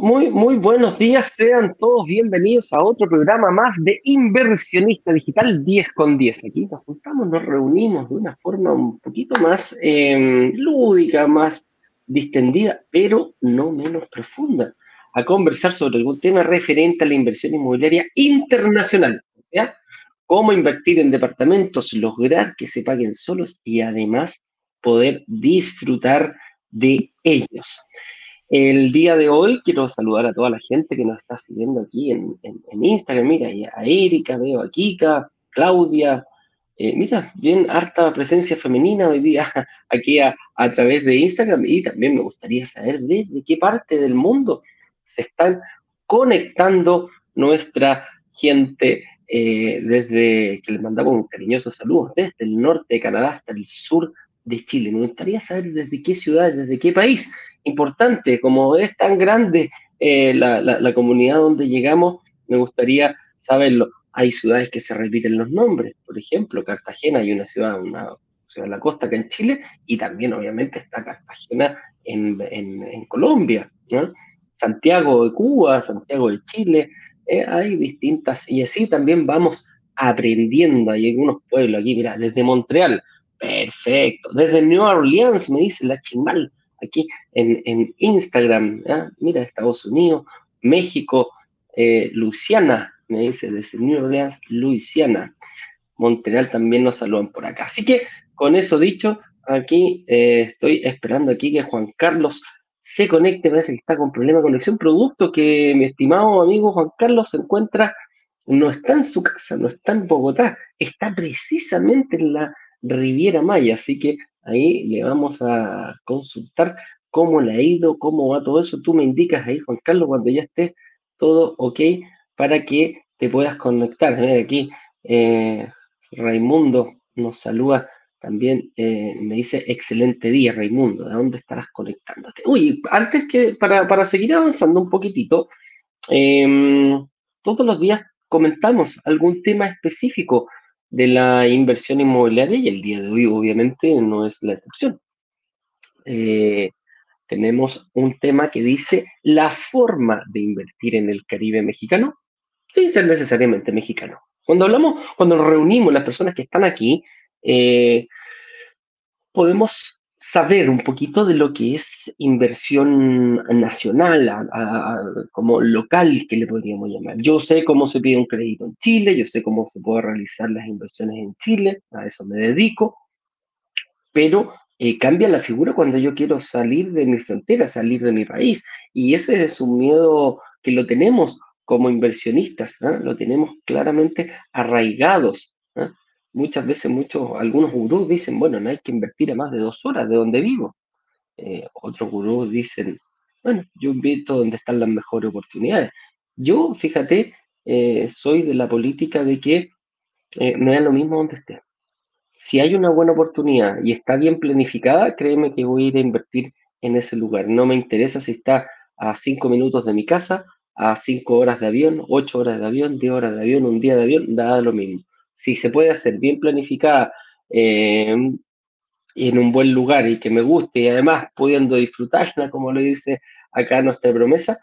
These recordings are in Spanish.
Muy, muy, buenos días. Sean todos bienvenidos a otro programa más de Inversionista Digital 10 con 10. Aquí nos juntamos, nos reunimos de una forma un poquito más em, lúdica, más distendida, pero no menos profunda, a conversar sobre algún tema referente a la inversión inmobiliaria internacional. ¿ya? Cómo invertir en departamentos, lograr que se paguen solos y además poder disfrutar de ellos. El día de hoy quiero saludar a toda la gente que nos está siguiendo aquí en, Instagram. Mira, a Erika, veo a Kika, Claudia. Eh, mira, bien harta presencia femenina hoy día aquí a, través de Instagram. Y también me gustaría saber desde qué parte del mundo se están conectando nuestra gente eh, desde que les mandamos un cariñoso saludo, desde el norte de Canadá hasta el sur de Chile. Me gustaría saber desde qué ciudad, desde qué país. Importante, como es tan grande eh, la, comunidad donde llegamos, me gustaría saberlo. Hay ciudades que se repiten los nombres, por ejemplo, Cartagena hay una ciudad, una ciudad de la costa acá en Chile, y también obviamente está Cartagena en, Colombia, Santiago de Cuba, Santiago de Chile, eh, hay distintas, y así también vamos aprendiendo. Hay algunos pueblos aquí, mira, desde Montreal, Perfecto. Desde New Orleans me dice la chimal aquí en, Instagram. Mira, Estados Unidos, México, eh, Luisiana, me dice desde New Orleans, Luisiana. Montreal también nos saludan por acá. Así que con eso dicho, aquí eh, estoy esperando aquí que Juan Carlos se conecte, parece que está con problema de conexión, producto que mi estimado amigo Juan Carlos se encuentra, no está en su casa, no está en Bogotá, está precisamente en la Riviera Maya, así que ahí le vamos a consultar cómo le ha ido, cómo va todo eso. Tú me indicas ahí, Juan Carlos, cuando ya esté todo ok para que te puedas conectar. aquí eh, Raimundo nos saluda también, eh, me dice excelente día, Raimundo, ¿de dónde estarás conectándote? Uy, antes que, para, seguir avanzando un poquitito, em, todos los días comentamos algún tema específico de la inversión inmobiliaria y el día de hoy obviamente no es la excepción. Eh, tenemos un tema que dice la forma de invertir en el Caribe mexicano sin ser necesariamente mexicano. Cuando hablamos, cuando nos reunimos las personas que están aquí, eh, podemos saber un poquito de lo que es inversión nacional, como local, que le podríamos llamar. Yo sé cómo se pide un crédito en Chile, yo sé cómo se puede realizar las inversiones en Chile, a eso me dedico, pero eh, cambia la figura cuando yo quiero salir de mi frontera, salir de mi país, y ese es un miedo que lo tenemos como inversionistas, lo tenemos claramente arraigados muchas veces muchos, algunos gurús dicen, bueno, no hay que invertir a más de dos horas de donde vivo. Eh, otros gurús dicen, bueno, yo invito donde están las mejores oportunidades. Yo, fíjate, eh, soy de la política de que eh, me da lo mismo donde esté. Si hay una buena oportunidad y está bien planificada, créeme que voy a ir a invertir en ese lugar. No me interesa si está a cinco minutos de mi casa, a cinco horas de avión, ocho horas de avión, diez horas de avión, un día de avión, da lo mismo si se puede hacer bien planificada eh, en un buen lugar y que me guste y además pudiendo disfrutarla, como lo dice acá nuestra promesa,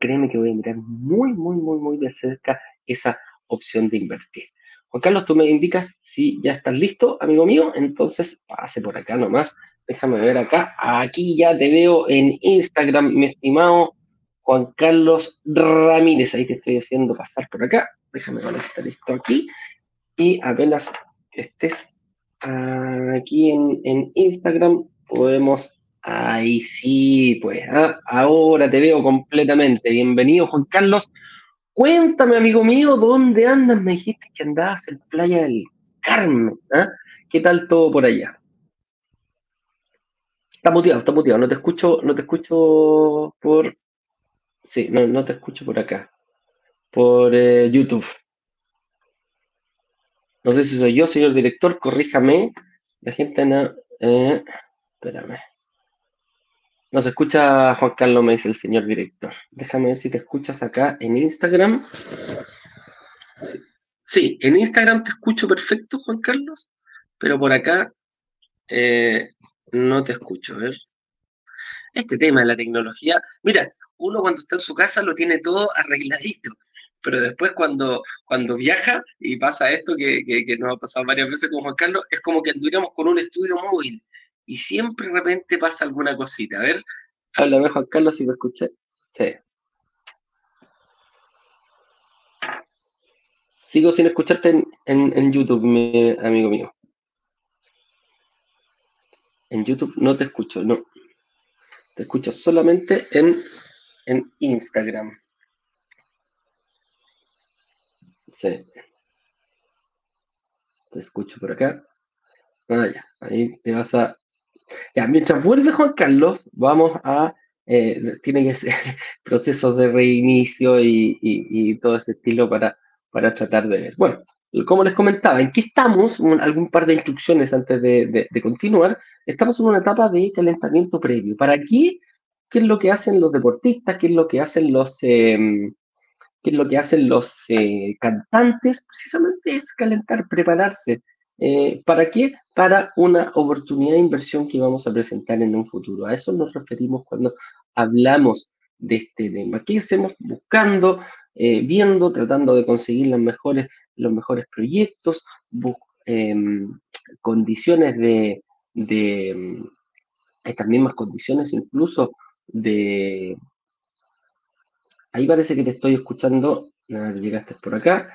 créeme que voy a mirar muy, muy, muy, muy de cerca esa opción de invertir. Juan Carlos, tú me indicas si ya estás listo, amigo mío, entonces pase por acá nomás. Déjame ver acá. Aquí ya te veo en Instagram, mi estimado Juan Carlos Ramírez. Ahí te estoy haciendo pasar por acá. Déjame conectar esto aquí y apenas estés aquí en, Instagram, podemos, ahí sí, pues, ah, ahora te veo completamente. Bienvenido, Juan Carlos. Cuéntame, amigo mío, ¿dónde andas? Me dijiste que andabas en Playa del Carmen. ¿ah? ¿Qué tal todo por allá? Está muteado, está muteado. No te escucho, no te escucho por. Sí, no, te escucho por acá. Por eh, YouTube. No sé si soy yo, señor director, corríjame. La gente no. Eh, espérame. No se escucha Juan Carlos, me dice el señor director. Déjame ver si te escuchas acá en Instagram. Sí, en Instagram te escucho perfecto, Juan Carlos, pero por acá eh, no te escucho. Ver. este tema de la tecnología, mira, uno cuando está en su casa lo tiene todo arregladito, pero después cuando, cuando viaja y pasa esto que, que, nos ha pasado varias veces con Juan Carlos, es como que anduviéramos con un estudio móvil y siempre de repente pasa alguna cosita. A ver, háblame Juan Carlos si lo escuché. Sí. Sigo sin escucharte en, YouTube, mi amigo mío. En YouTube no te escucho, no. Te escucho solamente en, en Instagram. Sí. Te escucho por acá. Ah, ya. Ahí te vas a. Mientras vuelve Juan Carlos, vamos a. Eh, tiene que ser procesos de reinicio y todo ese estilo para para tratar de ver. Bueno, como les comentaba, ¿en qué estamos? algún par de instrucciones antes de, continuar. Estamos en una etapa de calentamiento previo. ¿Para qué? ¿Qué es lo que hacen los deportistas? ¿Qué es lo que hacen los, em, lo que hacen los eh, cantantes? Precisamente es calentar, prepararse. Eh, ¿Para qué? Para una oportunidad de inversión que vamos a presentar en un futuro. A eso nos referimos cuando hablamos de este tema. ¿Qué hacemos buscando, eh, viendo, tratando de conseguir los mejores, los mejores proyectos, em, condiciones de, de estas mismas condiciones incluso de... Ahí parece que te estoy escuchando. llegaste por acá.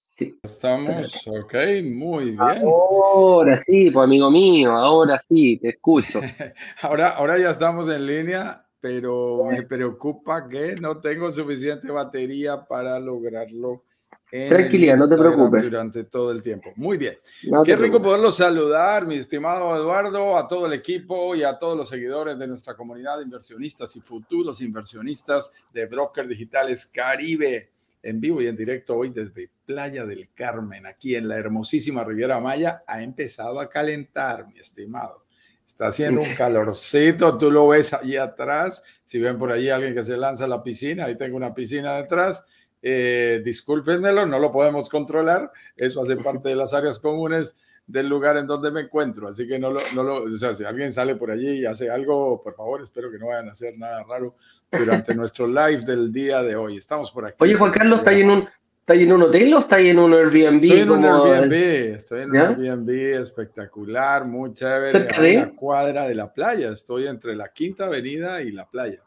Sí. Estamos, ok, muy bien. Ahora sí, pues amigo mío, ahora sí, te escucho. ahora, ahora ya estamos en línea pero me preocupa que no tengo suficiente batería para lograrlo. Tranquilidad, no te preocupes. Durante todo el tiempo. Muy bien. Qué rico poderlo saludar, mi estimado Eduardo, a todo el equipo y a todos los seguidores de nuestra comunidad de inversionistas y futuros inversionistas de Brokers Digitales Caribe. En vivo y en directo hoy desde Playa del Carmen, aquí en la hermosísima Riviera Maya, ha empezado a calentar, mi estimado. Está haciendo un calorcito, tú lo ves allí atrás. Si ven por ahí alguien que se lanza a la piscina, ahí tengo una piscina detrás. Eh, discúlpenmelo, no lo podemos controlar. Eso hace parte de las áreas comunes del lugar en donde me encuentro. Así que no lo, no lo, o sea, si alguien sale por allí y hace algo, por favor, espero que no vayan a hacer nada raro durante nuestro live del día de hoy. Estamos por aquí. Oye, Juan Carlos, está en un, ¿Estás en un hotel o estás en un Airbnb? Estoy en un Airbnb, estoy en un Airbnb espectacular, muy chévere. ¿Cerca de? la cuadra de la playa, estoy entre la Quinta Avenida y la playa.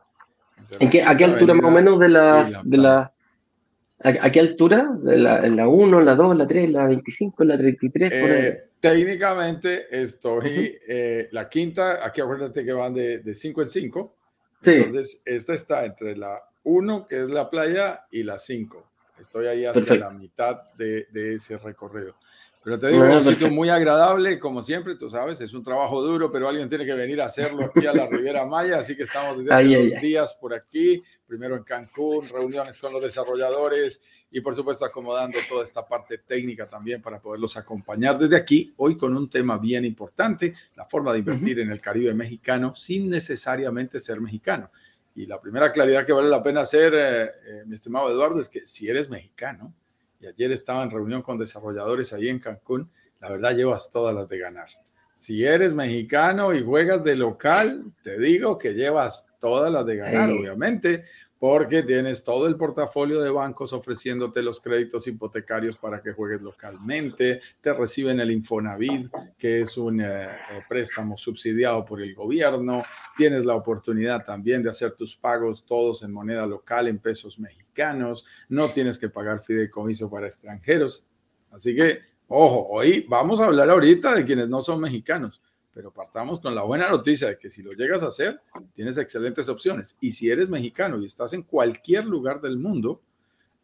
¿En qué, ¿A qué altura más o menos de la, de la, ¿A, qué altura? ¿De la, ¿En la 1, la 2, la 3, la 25, la 33? Eh, técnicamente estoy, eh, la quinta, aquí acuérdate que van de 5 en 5. Sí. Entonces, esta está entre la 1, que es la playa, y la 5. Estoy ahí hacia la mitad de, ese recorrido. Pero te digo, es un sitio muy agradable, como siempre, tú sabes, es un trabajo duro, pero alguien tiene que venir a hacerlo aquí a la Riviera Maya, así que estamos desde hace dos días por aquí, primero en Cancún, reuniones con los desarrolladores y por supuesto acomodando toda esta parte técnica también para poderlos acompañar desde aquí, hoy con un tema bien importante, la forma de invertir en el Caribe mexicano sin necesariamente ser mexicano. Y la primera claridad que vale la pena hacer, eh, eh, mi estimado Eduardo, es que si eres mexicano, y ayer estaba en reunión con desarrolladores ahí en Cancún, la verdad llevas todas las de ganar. Si eres mexicano y juegas de local, te digo que llevas todas las de ganar, obviamente, porque tienes todo el portafolio de bancos ofreciéndote los créditos hipotecarios para que juegues localmente, te reciben el Infonavit, que es un eh, eh, préstamo subsidiado por el gobierno, tienes la oportunidad también de hacer tus pagos todos en moneda local, en pesos mexicanos, no tienes que pagar fideicomiso para extranjeros. Así que, ojo, hoy vamos a hablar ahorita de quienes no son mexicanos pero partamos con la buena noticia de que si lo llegas a hacer, tienes excelentes opciones. Y si eres mexicano y estás en cualquier lugar del mundo,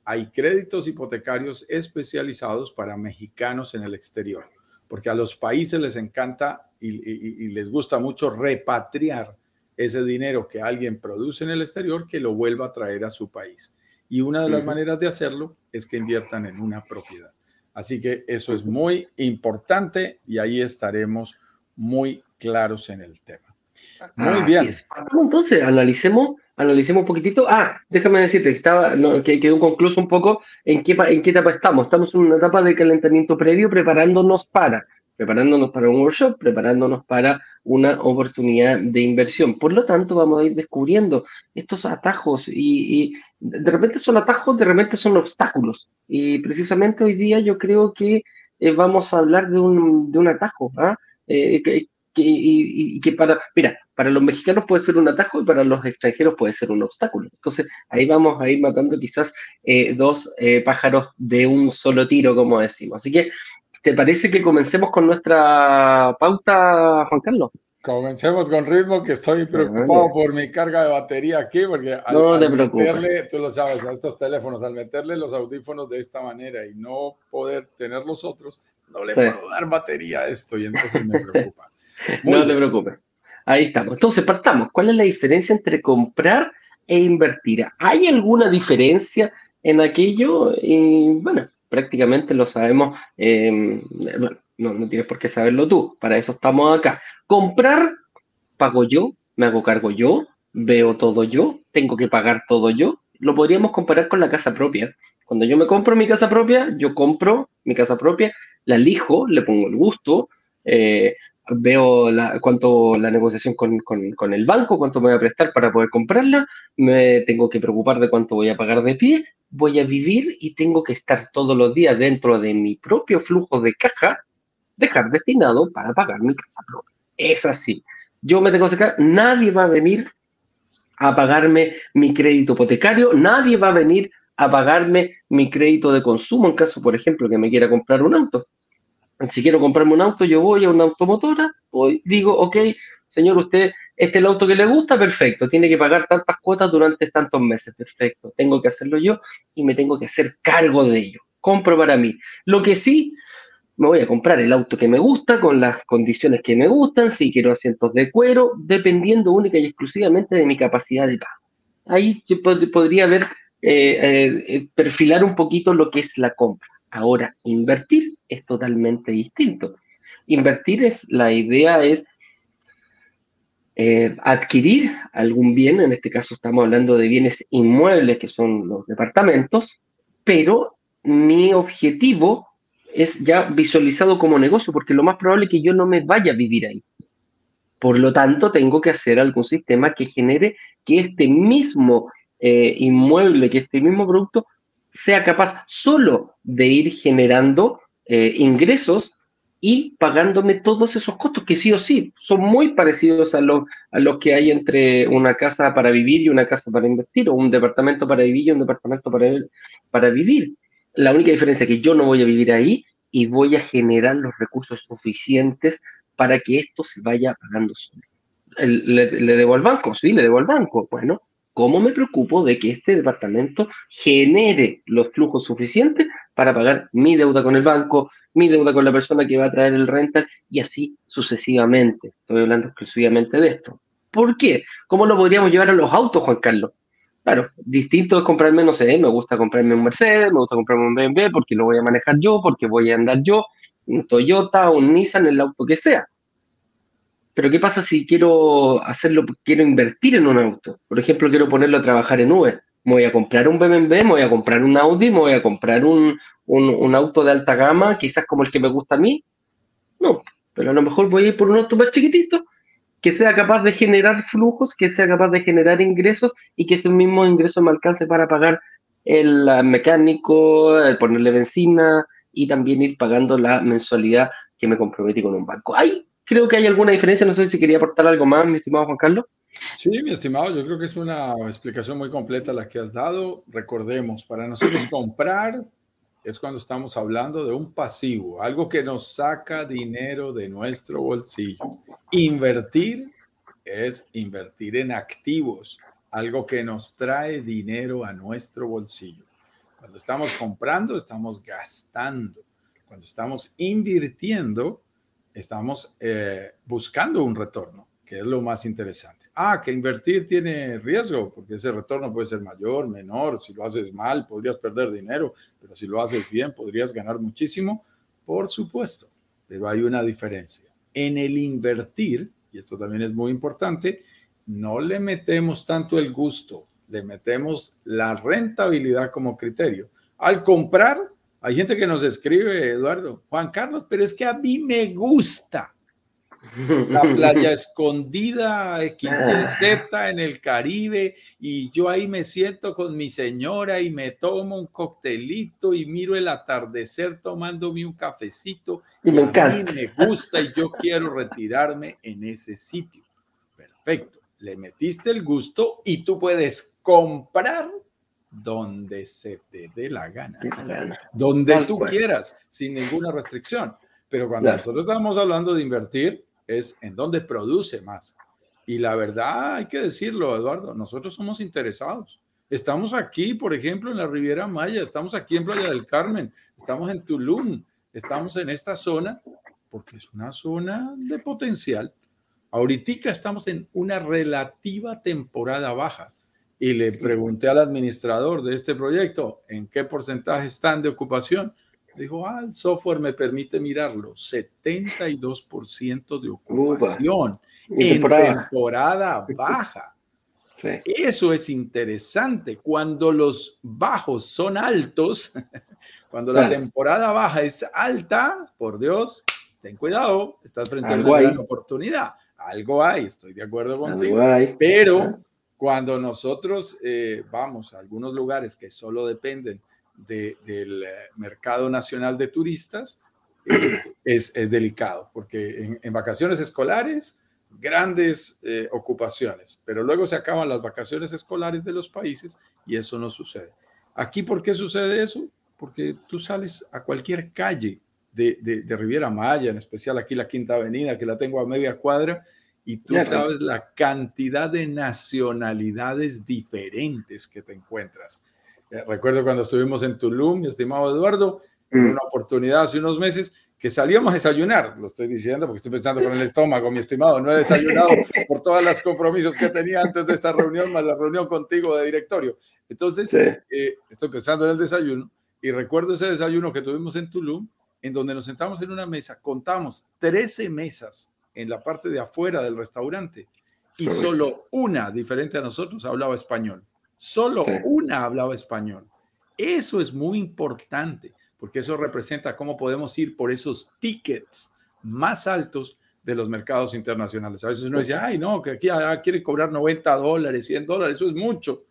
hay créditos hipotecarios especializados para mexicanos en el exterior, porque a los países les encanta y, les gusta mucho repatriar ese dinero que alguien produce en el exterior que lo vuelva a traer a su país. Y una de las maneras de hacerlo es que inviertan en una propiedad. Así que eso es muy importante y ahí estaremos muy claros en el tema. Muy bien. Entonces, analicemos, analicemos un poquitito. Ah, déjame decirte estaba, que quedó concluso un poco en qué, en qué etapa estamos. Estamos en una etapa de calentamiento previo preparándonos para. Preparándonos para un workshop, preparándonos para una oportunidad de inversión. Por lo tanto, vamos a ir descubriendo estos atajos y, de repente son atajos, de repente son obstáculos. Y precisamente hoy día yo creo que eh, vamos a hablar de un, de un atajo, ¿ah? Eh, y, que para, mira, para los mexicanos puede ser un atajo y para los extranjeros puede ser un obstáculo. Entonces, ahí vamos a ir matando quizás eh, dos pájaros de un solo tiro, como decimos. Así que ¿Te parece que comencemos con nuestra pauta, Juan Carlos? Comencemos con ritmo, que estoy preocupado por mi carga de batería aquí, porque al, no meterle, tú lo sabes, a estos teléfonos, al meterle los audífonos de esta manera y no poder tener los otros, no le puedo dar batería a esto y entonces me preocupa. no te preocupes. Ahí estamos. Entonces, partamos. ¿Cuál es la diferencia entre comprar e invertir? ¿Hay alguna diferencia en aquello? Y, bueno, prácticamente lo sabemos, em, bueno, no, tienes por qué saberlo tú, para eso estamos acá. Comprar, pago yo, me hago cargo yo, veo todo yo, tengo que pagar todo yo. Lo podríamos comparar con la casa propia. Cuando yo me compro mi casa propia, yo compro mi casa propia, la elijo, le pongo el gusto, eh, veo la, cuánto la negociación con, con, el banco, cuánto me voy a prestar para poder comprarla, me tengo que preocupar de cuánto voy a pagar de pie, voy a vivir y tengo que estar todos los días dentro de mi propio flujo de caja, dejar destinado para pagar mi casa propia. Es así. Yo me tengo que sacar, nadie va a venir a pagarme mi crédito hipotecario, nadie va a venir a pagarme mi crédito de consumo en caso, por ejemplo, que me quiera comprar un auto si quiero comprarme un auto, yo voy a una automotora, voy, digo, ok, señor, usted, este es el auto que le gusta, perfecto, tiene que pagar tantas cuotas durante tantos meses, perfecto, tengo que hacerlo yo y me tengo que hacer cargo de ello. Compro para mí. Lo que sí, me voy a comprar el auto que me gusta, con las condiciones que me gustan, si quiero asientos de cuero, dependiendo única y exclusivamente de mi capacidad de pago. Ahí yo podría ver, eh, eh, perfilar un poquito lo que es la compra. Ahora, invertir es totalmente distinto. Invertir es, la idea es eh, adquirir algún bien, en este caso estamos hablando de bienes inmuebles, que son los departamentos, pero mi objetivo es ya visualizado como negocio, porque lo más probable es que yo no me vaya a vivir ahí. Por lo tanto, tengo que hacer algún sistema que genere que este mismo eh, inmueble, que este mismo producto sea capaz solo de ir generando eh, ingresos y pagándome todos esos costos que sí o sí son muy parecidos a, los a los que hay entre una casa para vivir y una casa para invertir, o un departamento para vivir y un departamento para, para vivir. La única diferencia es que yo no voy a vivir ahí y voy a generar los recursos suficientes para que esto se vaya pagando solo. ¿Le, le debo al banco? Sí, le debo al banco. Bueno, ¿Cómo me preocupo de que este departamento genere los flujos suficientes para pagar mi deuda con el banco, mi deuda con la persona que va a traer el rental y así sucesivamente? Estoy hablando exclusivamente de esto. ¿Por qué? ¿Cómo lo podríamos llevar a los autos, Juan Carlos? Claro, distinto es comprarme, no sé, me gusta comprarme un Mercedes, me gusta comprarme un BMW porque lo voy a manejar yo, porque voy a andar yo, un Toyota, un Nissan, el auto que sea. Pero ¿qué pasa si quiero hacerlo, quiero invertir en un auto? Por ejemplo, quiero ponerlo a trabajar en Uber. Me voy a comprar un BMW, me voy a comprar un Audi, me voy a comprar un, auto de alta gama, quizás como el que me gusta a mí. No, pero a lo mejor voy a ir por un auto más chiquitito, que sea capaz de generar flujos, que sea capaz de generar ingresos y que ese mismo ingreso me alcance para pagar el mecánico, ponerle benzina y también ir pagando la mensualidad que me comprometí con un banco. Hay creo que hay alguna diferencia. No sé si quería aportar algo más, mi estimado Juan Carlos. Sí, mi estimado, yo creo que es una explicación muy completa la que has dado. Recordemos, para nosotros comprar es cuando estamos hablando de un pasivo, algo que nos saca dinero de nuestro bolsillo. Invertir es invertir en activos, algo que nos trae dinero a nuestro bolsillo. Cuando estamos comprando, estamos gastando. Cuando estamos invirtiendo, estamos eh, buscando un retorno, que es lo más interesante. Ah, que invertir tiene riesgo, porque ese retorno puede ser mayor, menor. Si lo haces mal, podrías perder dinero, pero si lo haces bien, podrías ganar muchísimo. Por supuesto, pero hay una diferencia. En el invertir, y esto también es muy importante, no le metemos tanto el gusto, le metemos la rentabilidad como criterio. Al comprar, Hay gente que nos escribe, Eduardo, Juan Carlos, pero es que a mí me gusta la playa escondida XYZ en el Caribe y yo ahí me siento con mi señora y me tomo un coctelito y miro el atardecer tomándome un cafecito y, me a mí me gusta y yo quiero retirarme en ese sitio. Perfecto, le metiste el gusto y tú puedes comprar donde se te dé la gana, donde tú quieras, sin ninguna restricción. Pero cuando nosotros estamos hablando de invertir, es en dónde produce más. Y la verdad, hay que decirlo, Eduardo, nosotros somos interesados. Estamos aquí, por ejemplo, en la Riviera Maya, estamos aquí en Playa del Carmen, estamos en Tulum, estamos en esta zona, porque es una zona de potencial. Ahorita estamos en una relativa temporada baja. Y le pregunté al administrador de este proyecto en qué porcentaje están de ocupación. Dijo, ah, el software me permite mirarlo, 72% de ocupación en temporada, baja. Eso es interesante. Cuando los bajos son altos, cuando la temporada baja es alta, por Dios, ten cuidado, estás frente a una gran oportunidad. Algo hay, estoy de acuerdo contigo. Pero cuando nosotros eh, vamos a algunos lugares que solo dependen del eh, mercado nacional de turistas eh, es, delicado, porque en, vacaciones escolares, grandes eh, ocupaciones, pero luego se acaban las vacaciones escolares de los países y eso no sucede. Aquí, ¿por qué sucede eso? Porque tú sales a cualquier calle de, de, Riviera Maya, en especial aquí la Quinta Avenida, que la tengo a media cuadra, y tú sabes la cantidad de nacionalidades diferentes que te encuentras. Eh, recuerdo cuando estuvimos en Tulum, mi estimado Eduardo, en mm. una oportunidad hace unos meses que salíamos a desayunar, lo estoy diciendo porque estoy pensando con el estómago, mi estimado, no he desayunado por todos los compromisos que tenía antes de esta reunión, más la reunión contigo de directorio. Entonces, eh, estoy pensando en el desayuno y recuerdo ese desayuno que tuvimos en Tulum, en donde nos sentamos en una mesa, contamos 13 mesas en la parte de afuera del restaurante y solo una, diferente a nosotros, hablaba español. Solo una hablaba español. Eso es muy importante porque eso representa cómo podemos ir por esos tickets más altos de los mercados internacionales. A veces uno dice, ay, no, que aquí ah, quiere cobrar 90 dólares, 100 dólares, eso es mucho.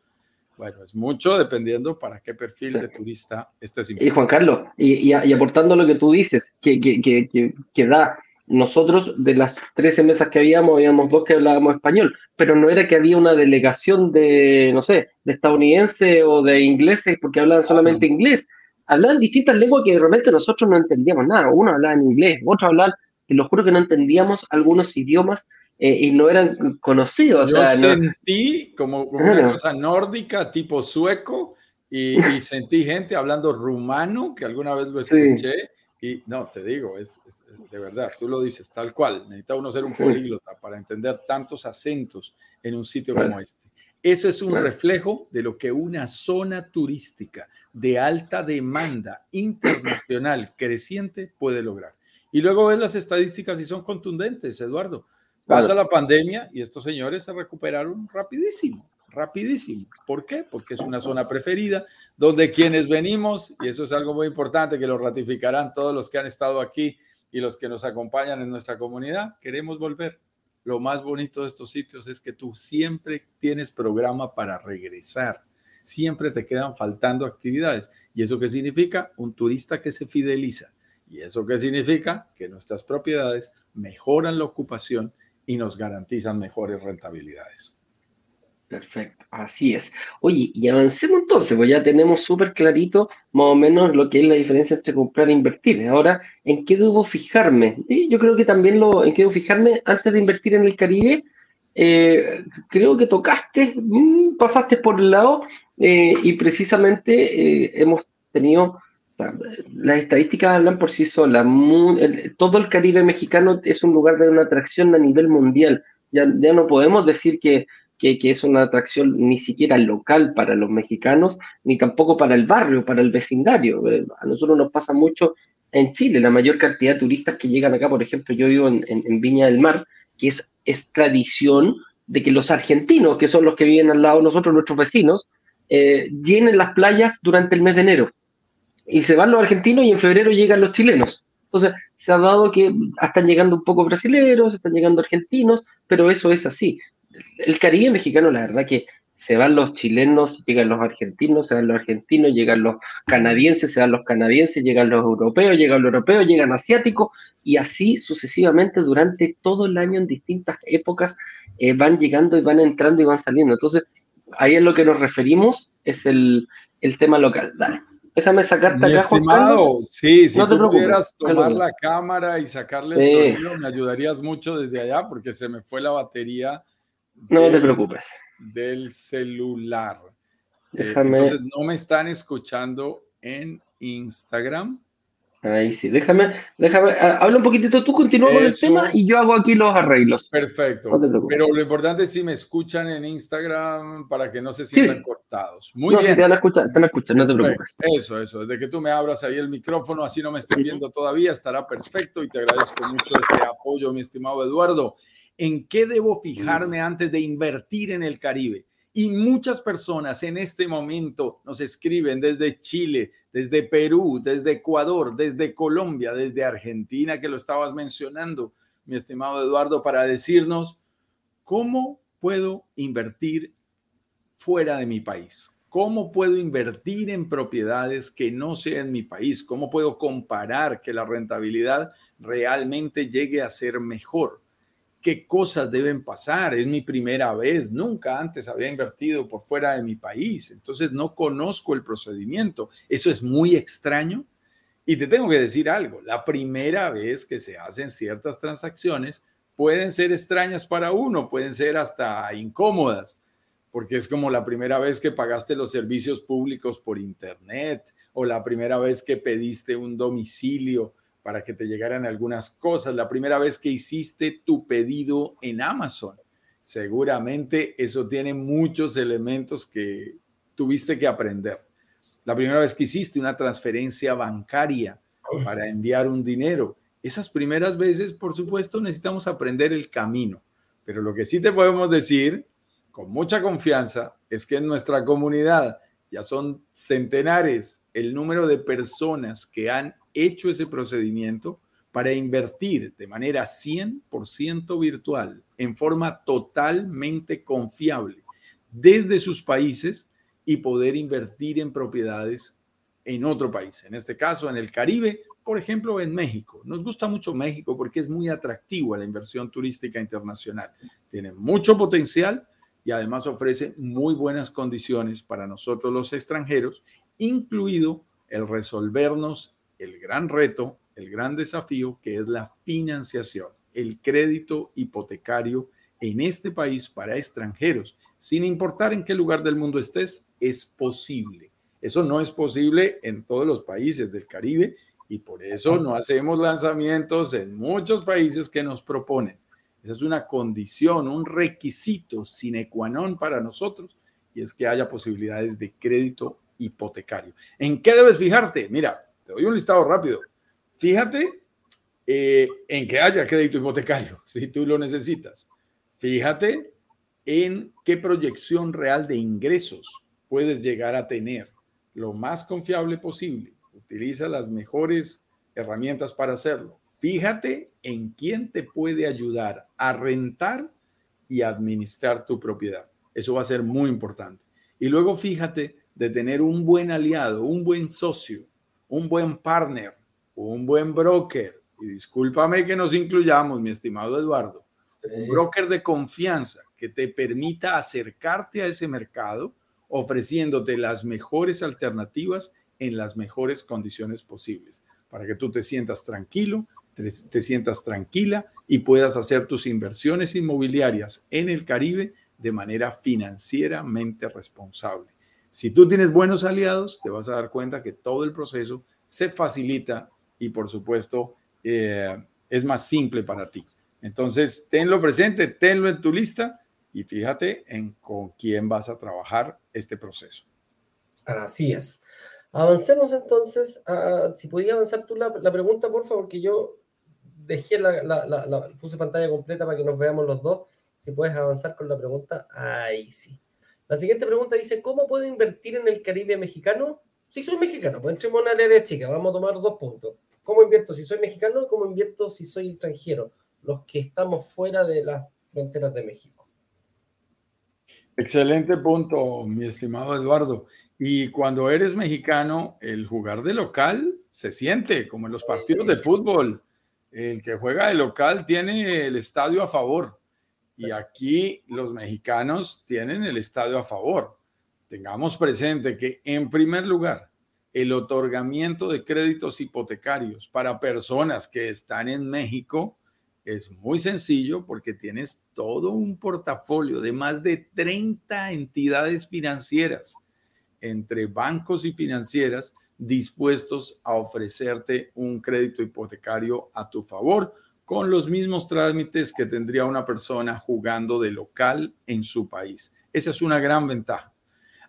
Bueno, es mucho dependiendo para qué perfil de turista estés Y Juan Carlos, y, aportando lo que tú dices, que, que, que, que da nosotros de las 13 mesas que habíamos, habíamos dos que hablábamos español, pero no era que había una delegación de, no sé, de estadounidenses o de ingleses porque hablaban solamente inglés. Hablaban distintas lenguas que realmente nosotros no entendíamos nada. Uno hablaba en inglés, otro hablaba, te lo juro que no entendíamos algunos idiomas eh, y no eran conocidos. Yo sentí como, una cosa nórdica, tipo sueco, y, sentí gente hablando rumano, que alguna vez lo escuché. Y no, te digo, es, de verdad, tú lo dices tal cual. Necesita uno ser un políglota para entender tantos acentos en un sitio como este. Eso es un reflejo de lo que una zona turística de alta demanda internacional creciente puede lograr. Y luego ves las estadísticas y son contundentes, Eduardo. Pasa la pandemia y estos señores se recuperaron rapidísimo rapidísimo. ¿Por qué? Porque es una zona preferida donde quienes venimos, y eso es algo muy importante que lo ratificarán todos los que han estado aquí y los que nos acompañan en nuestra comunidad, queremos volver. Lo más bonito de estos sitios es que tú siempre tienes programa para regresar. Siempre te quedan faltando actividades. ¿Y eso qué significa? Un turista que se fideliza. ¿Y eso qué significa? Que nuestras propiedades mejoran la ocupación y nos garantizan mejores rentabilidades. Perfecto, así es. Oye, y avancemos entonces, pues ya tenemos súper clarito más o menos lo que es la diferencia entre comprar e invertir. Ahora, ¿en qué debo fijarme? yo creo que también lo, en qué debo fijarme antes de invertir en el Caribe. Eh, creo que tocaste, mm, pasaste por el lado eh, y precisamente eh, hemos tenido, las estadísticas hablan por sí solas. todo el Caribe mexicano es un lugar de una atracción a nivel mundial. Ya, ya no podemos decir que que, es una atracción ni siquiera local para los mexicanos, ni tampoco para el barrio, para el vecindario. Eh, a nosotros nos pasa mucho en Chile, la mayor cantidad de turistas que llegan acá, por ejemplo, yo vivo en, Viña del Mar, que es, es, tradición de que los argentinos, que son los que viven al lado de nosotros, nuestros vecinos, eh, llenen las playas durante el mes de enero. y se van los argentinos y en febrero llegan los chilenos. Entonces, se ha dado que están llegando un poco brasileños, están llegando argentinos, pero eso es así. El Caribe mexicano, la verdad que se van los chilenos, llegan los argentinos, se van los argentinos, llegan los canadienses, se van los canadienses, llegan los europeos, llegan los europeos, llegan asiáticos, y así sucesivamente durante todo el año en distintas épocas eh, van llegando y van entrando y van saliendo. Entonces, ahí es lo que nos referimos, es el, el tema local. Dale. Déjame sacarte acá, estimado, Sí, si no tú pudieras tomar la cámara y sacarle el sonido, me ayudarías mucho desde allá porque se me fue la batería. No te preocupes del celular. Eh, déjame. entonces, no me están escuchando en Instagram. Ahí sí, déjame, déjame, ah, habla un poquitito, tú continúa con el tema y yo hago aquí los arreglos. Perfecto. Pero lo importante es si me escuchan en Instagram para que no se sientan cortados. Muy bien. te van a escuchar, te van a escuchar, no te preocupes. Eso, eso. Desde que tú me abras ahí el micrófono, así no me estén viendo todavía, estará perfecto y te agradezco mucho ese apoyo, mi estimado Eduardo en qué debo fijarme antes de invertir en el Caribe. Y muchas personas en este momento nos escriben desde Chile, desde Perú, desde Ecuador, desde Colombia, desde Argentina, que lo estabas mencionando, mi estimado Eduardo, para decirnos cómo puedo invertir fuera de mi país. ¿Cómo puedo invertir en propiedades que no sean en mi país? ¿Cómo puedo comparar que la rentabilidad realmente llegue a ser mejor? Qué cosas deben pasar. Es mi primera vez, nunca antes había invertido por fuera de mi país, entonces no conozco el procedimiento. Eso es muy extraño. Y te tengo que decir algo, la primera vez que se hacen ciertas transacciones pueden ser extrañas para uno, pueden ser hasta incómodas, porque es como la primera vez que pagaste los servicios públicos por Internet o la primera vez que pediste un domicilio para que te llegaran algunas cosas. La primera vez que hiciste tu pedido en Amazon, seguramente eso tiene muchos elementos que tuviste que aprender. La primera vez que hiciste una transferencia bancaria para enviar un dinero. Esas primeras veces, por supuesto, necesitamos aprender el camino. Pero lo que sí te podemos decir con mucha confianza es que en nuestra comunidad ya son centenares el número de personas que han hecho ese procedimiento para invertir de manera 100% virtual, en forma totalmente confiable, desde sus países y poder invertir en propiedades en otro país, en este caso en el Caribe, por ejemplo, en México. Nos gusta mucho México porque es muy atractivo a la inversión turística internacional. Tiene mucho potencial y además ofrece muy buenas condiciones para nosotros los extranjeros, incluido el resolvernos el gran reto, el gran desafío que es la financiación, el crédito hipotecario en este país para extranjeros, sin importar en qué lugar del mundo estés, es posible. Eso no es posible en todos los países del Caribe y por eso no hacemos lanzamientos en muchos países que nos proponen. Esa es una condición, un requisito sine qua non para nosotros y es que haya posibilidades de crédito hipotecario. ¿En qué debes fijarte? Mira, te un listado rápido. Fíjate eh, en que haya crédito hipotecario, si tú lo necesitas. Fíjate en qué proyección real de ingresos puedes llegar a tener. Lo más confiable posible. Utiliza las mejores herramientas para hacerlo. Fíjate en quién te puede ayudar a rentar y administrar tu propiedad. Eso va a ser muy importante. Y luego fíjate de tener un buen aliado, un buen socio un buen partner, un buen broker, y discúlpame que nos incluyamos, mi estimado Eduardo, un broker de confianza que te permita acercarte a ese mercado ofreciéndote las mejores alternativas en las mejores condiciones posibles, para que tú te sientas tranquilo, te, te sientas tranquila y puedas hacer tus inversiones inmobiliarias en el Caribe de manera financieramente responsable. Si tú tienes buenos aliados, te vas a dar cuenta que todo el proceso se facilita y por supuesto eh, es más simple para ti. Entonces, tenlo presente, tenlo en tu lista y fíjate en con quién vas a trabajar este proceso. Así es. Avancemos entonces. si podía avanzar tú la, pregunta, por favor, porque yo dejé la, la, puse pantalla completa para que nos veamos los dos. Si puedes avanzar con la pregunta, ahí sí. La siguiente pregunta dice, ¿cómo puedo invertir en el Caribe mexicano? si soy mexicano, pues entremos en una área chica, vamos a tomar dos puntos. ¿Cómo invierto si soy mexicano cómo invierto si soy extranjero? Los que estamos fuera de las fronteras de México. Excelente punto, mi estimado Eduardo. Y cuando eres mexicano, el jugar de local se siente, como en los partidos de fútbol. El que juega de local tiene el estadio a favor. Y aquí los mexicanos tienen el estadio a favor. Tengamos presente que, en primer lugar, el otorgamiento de créditos hipotecarios para personas que están en México es muy sencillo porque tienes todo un portafolio de más de 30 entidades financieras entre bancos y financieras dispuestos a ofrecerte un crédito hipotecario a tu favor con los mismos trámites que tendría una persona jugando de local en su país. Esa es una gran ventaja.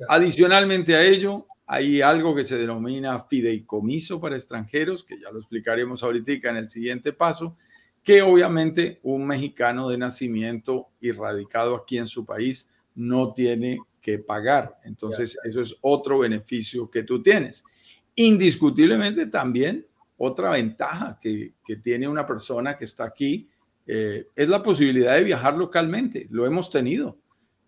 Adicionalmente a ello, hay algo que se denomina fideicomiso para extranjeros, que ya lo explicaremos ahorita en el siguiente paso, que obviamente un mexicano de nacimiento y radicado aquí en su país no tiene que pagar. Entonces, eso es otro beneficio que tú tienes. Indiscutiblemente también otra ventaja que, tiene una persona que está aquí eh, es la posibilidad de viajar localmente. Lo hemos tenido.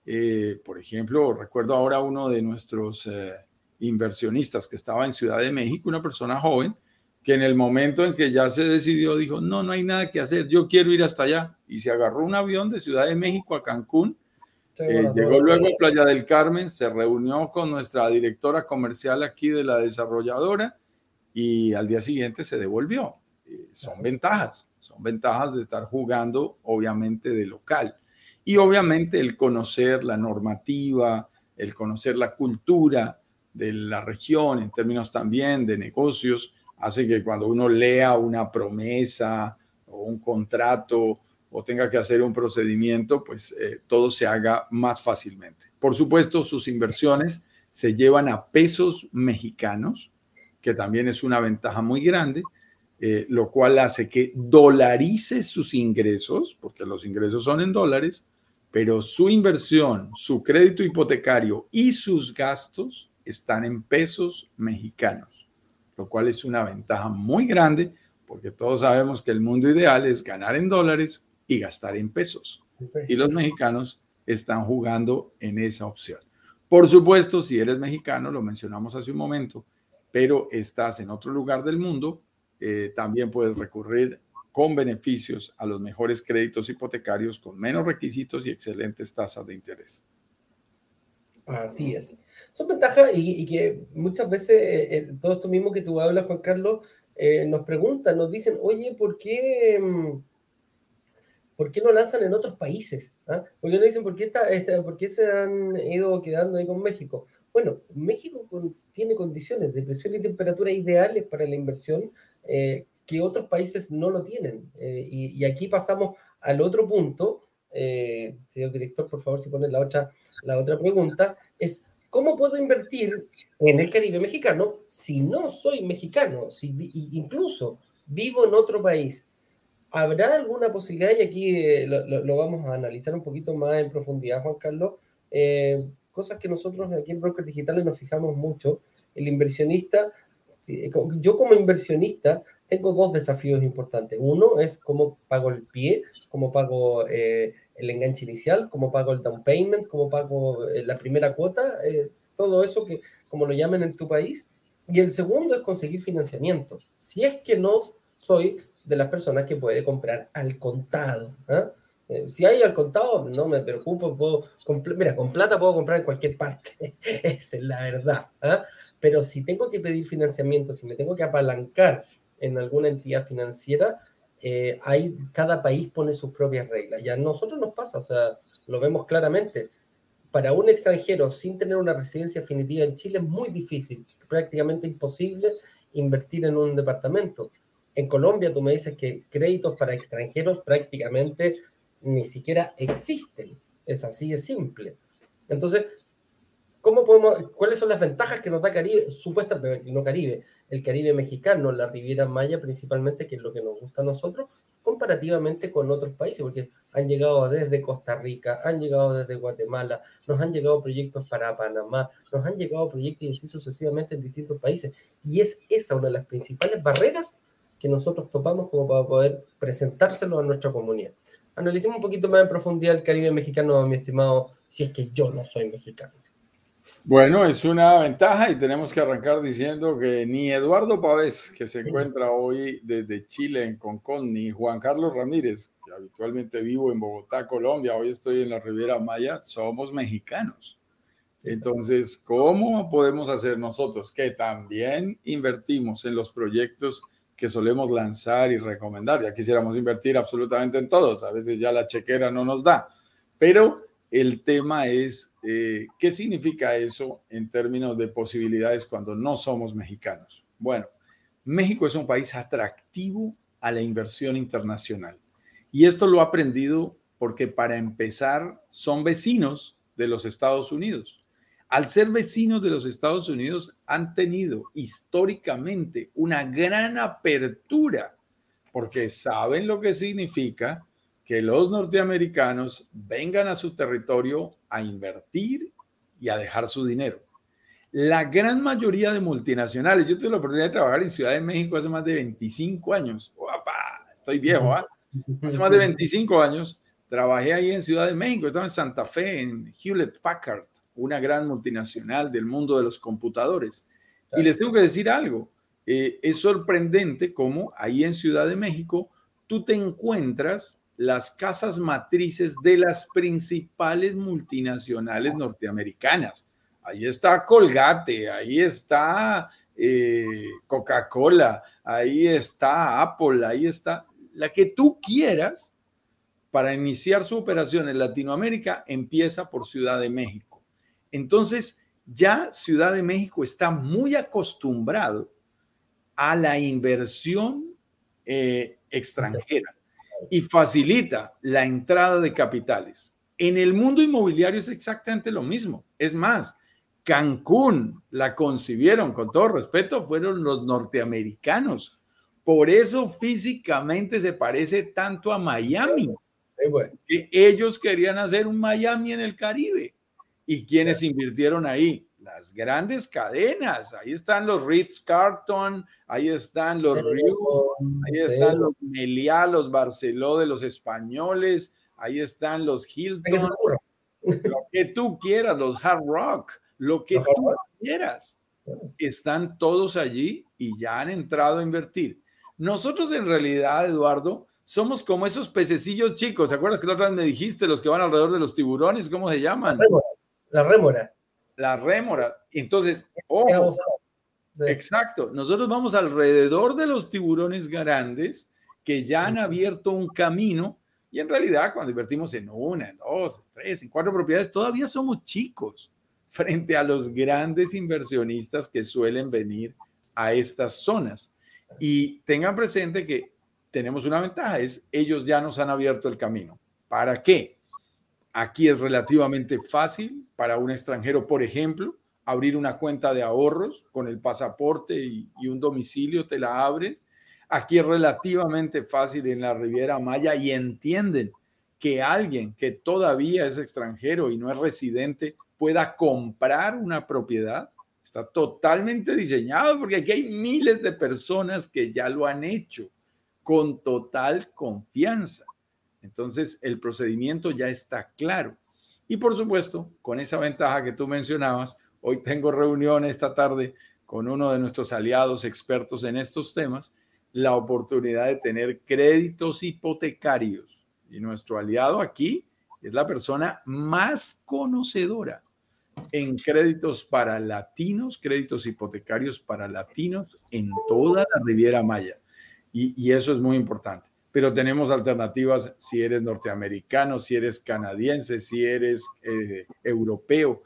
Eh, por ejemplo, recuerdo ahora uno de nuestros eh, inversionistas que estaba en Ciudad de México, una persona joven, que en el momento en que ya se decidió dijo, no, no hay nada que hacer, yo quiero ir hasta allá. Y se agarró un avión de Ciudad de México a Cancún eh, llegó luego a Playa del Carmen, se reunió con nuestra directora comercial aquí de la desarrolladora y al día siguiente se devolvió. Eh, son ventajas, son ventajas de estar jugando obviamente de local. Y obviamente el conocer la normativa, el conocer la cultura de la región en términos también de negocios, hace que cuando uno lea una promesa o un contrato o tenga que hacer un procedimiento, pues eh, todo se haga más fácilmente. Por supuesto, sus inversiones se llevan a pesos mexicanos, que también es una ventaja muy grande, eh, lo cual hace que dolarice sus ingresos, porque los ingresos son en dólares, pero su inversión, su crédito hipotecario y sus gastos están en pesos mexicanos, lo cual es una ventaja muy grande, porque todos sabemos que el mundo ideal es ganar en dólares y gastar en pesos. Y los mexicanos están jugando en esa opción. Por supuesto, si eres mexicano, lo mencionamos hace un momento, pero estás en otro lugar del mundo, eh, también puedes recurrir con beneficios a los mejores créditos hipotecarios con menos requisitos y excelentes tasas de interés. Así es. Son ventajas y, que muchas veces eh, eh, todo esto mismo que tú hablas, Juan Carlos, nos preguntan, nos dicen, oye, ¿por qué... Mm, ¿por qué no lanzan en otros países? ¿Ah? Porque no dicen, ¿por qué, está, ¿por qué se han ido quedando ahí con México? Bueno, México tiene condiciones de presión y temperatura ideales para la inversión eh, que otros países no lo tienen. Eh, y, aquí pasamos al otro punto. Eh, señor director, por favor, si pone la otra, la otra pregunta, es ¿cómo puedo invertir en el Caribe mexicano si no soy mexicano? Si incluso vivo en otro país ¿Habrá alguna posibilidad, y aquí lo, vamos a analizar un poquito más en profundidad, Juan Carlos, cosas que nosotros aquí en Brokers Digitales nos fijamos mucho, el inversionista, eh, yo como inversionista tengo dos desafíos importantes. Uno es cómo pago el pie, cómo pago el enganche inicial, cómo pago el down payment, cómo pago la primera cuota, todo eso que como lo llamen en tu país. Y el segundo es conseguir financiamiento. Si es que no soy de las personas que puede comprar al contado. ¿ah? Eh, si hay al contado, no me preocupo, puedo, mira, con plata puedo comprar en cualquier parte, esa es la verdad. ¿ah? Pero si tengo que pedir financiamiento, si me tengo que apalancar en alguna entidad financiera, eh, cada país pone sus propias reglas. Y a nosotros nos pasa, o sea, lo vemos claramente. Para un extranjero sin tener una residencia definitiva en Chile es muy difícil, prácticamente imposible invertir en un departamento. En Colombia tú me dices que créditos para extranjeros prácticamente ni siquiera existen. Es así de simple. Entonces, ¿cómo podemos, ¿cuáles son las ventajas que nos da Caribe? Supuestamente, no Caribe, el Caribe mexicano, la Riviera Maya principalmente, que es lo que nos gusta a nosotros, comparativamente con otros países, porque han llegado desde Costa Rica, han llegado desde Guatemala, nos han llegado proyectos para Panamá, nos han llegado proyectos y así sucesivamente en distintos países. Y es esa una de las principales barreras que nosotros topamos como para poder presentárselo a nuestra comunidad. Analicemos un poquito más en profundidad el Caribe mexicano, mi estimado, si es que yo no soy mexicano. Bueno, es una ventaja y tenemos que arrancar diciendo que ni Eduardo Pavés, que se encuentra hoy desde Chile en Concón, ni Juan Carlos Ramírez, que habitualmente vivo en Bogotá, Colombia, hoy estoy en la Riviera Maya, somos mexicanos. Entonces, ¿cómo podemos hacer nosotros que también invertimos en los proyectos que solemos lanzar y recomendar? Ya quisiéramos invertir absolutamente en todos, a veces ya la chequera no nos da, pero el tema es eh, qué significa eso en términos de posibilidades cuando no somos mexicanos. Bueno, México es un país atractivo a la inversión internacional. Y esto lo he aprendido porque para empezar son vecinos de los Estados Unidos. Al ser vecinos de los Estados Unidos han tenido históricamente una gran apertura porque saben lo que significa que los norteamericanos vengan a su territorio a invertir y a dejar su dinero. La gran mayoría de multinacionales, yo tuve la oportunidad de trabajar en Ciudad de México hace más de 25 años. ¡Opa! Estoy viejo, ¿ah? Hace más de 25 años trabajé ahí en Ciudad de México, estaba en Santa Fe, en Hewlett Packard, una gran multinacional del mundo de los computadores. Y les tengo que decir algo, eh, es sorprendente cómo ahí en Ciudad de México tú te encuentras las casas matrices de las principales multinacionales norteamericanas. Ahí está Colgate, ahí está eh, Coca-Cola, ahí está Apple, ahí está la que tú quieras para iniciar su operación en Latinoamérica empieza por Ciudad de México. Entonces, ya Ciudad de México está muy acostumbrado a la inversión eh, extranjera y facilita la entrada de capitales. En el mundo inmobiliario es exactamente lo mismo. Es más, Cancún la concibieron, con todo respeto, fueron los norteamericanos. Por eso físicamente se parece tanto a Miami. Que ellos querían hacer un Miami en el Caribe. ¿Y quienes invirtieron ahí? las grandes cadenas. Ahí están los Ritz Carton, ahí están los Riu, ahí están los Meliá, los Barceló de los españoles, ahí están los Hilton, lo que tú quieras, los Hard Rock, lo que tú quieras. Están todos allí y ya han entrado a invertir. Nosotros en realidad, Eduardo, somos como esos pececillos chicos. ¿Te acuerdas que la otra vez me dijiste los que van alrededor de los tiburones? ¿Cómo se llaman? La rémora la rémora. Entonces, exacto, nosotros vamos alrededor de los tiburones grandes que ya han abierto un camino y en realidad cuando invertimos en una, en dos, en tres, en cuatro propiedades, todavía somos chicos frente a los grandes inversionistas que suelen venir a estas zonas. Y tengan presente que tenemos una ventaja, es ellos ya nos han abierto el camino. ¿Para qué? Aquí es relativamente fácil para un extranjero, por ejemplo, abrir una cuenta de ahorros con el pasaporte y, un domicilio, te la abren. Aquí es relativamente fácil en la Riviera Maya y entienden que alguien que todavía es extranjero y no es residente pueda comprar una propiedad. Está totalmente diseñado porque aquí hay miles de personas que ya lo han hecho con total confianza. Entonces, el procedimiento ya está claro. Y por supuesto, con esa ventaja que tú mencionabas, hoy tengo reunión esta tarde con uno de nuestros aliados expertos en estos temas, la oportunidad de tener créditos hipotecarios. Y nuestro aliado aquí es la persona más conocedora en créditos para latinos, créditos hipotecarios para latinos en toda la Riviera Maya. Y, y eso es muy importante pero tenemos alternativas si eres norteamericano, si eres canadiense, si eres eh, europeo.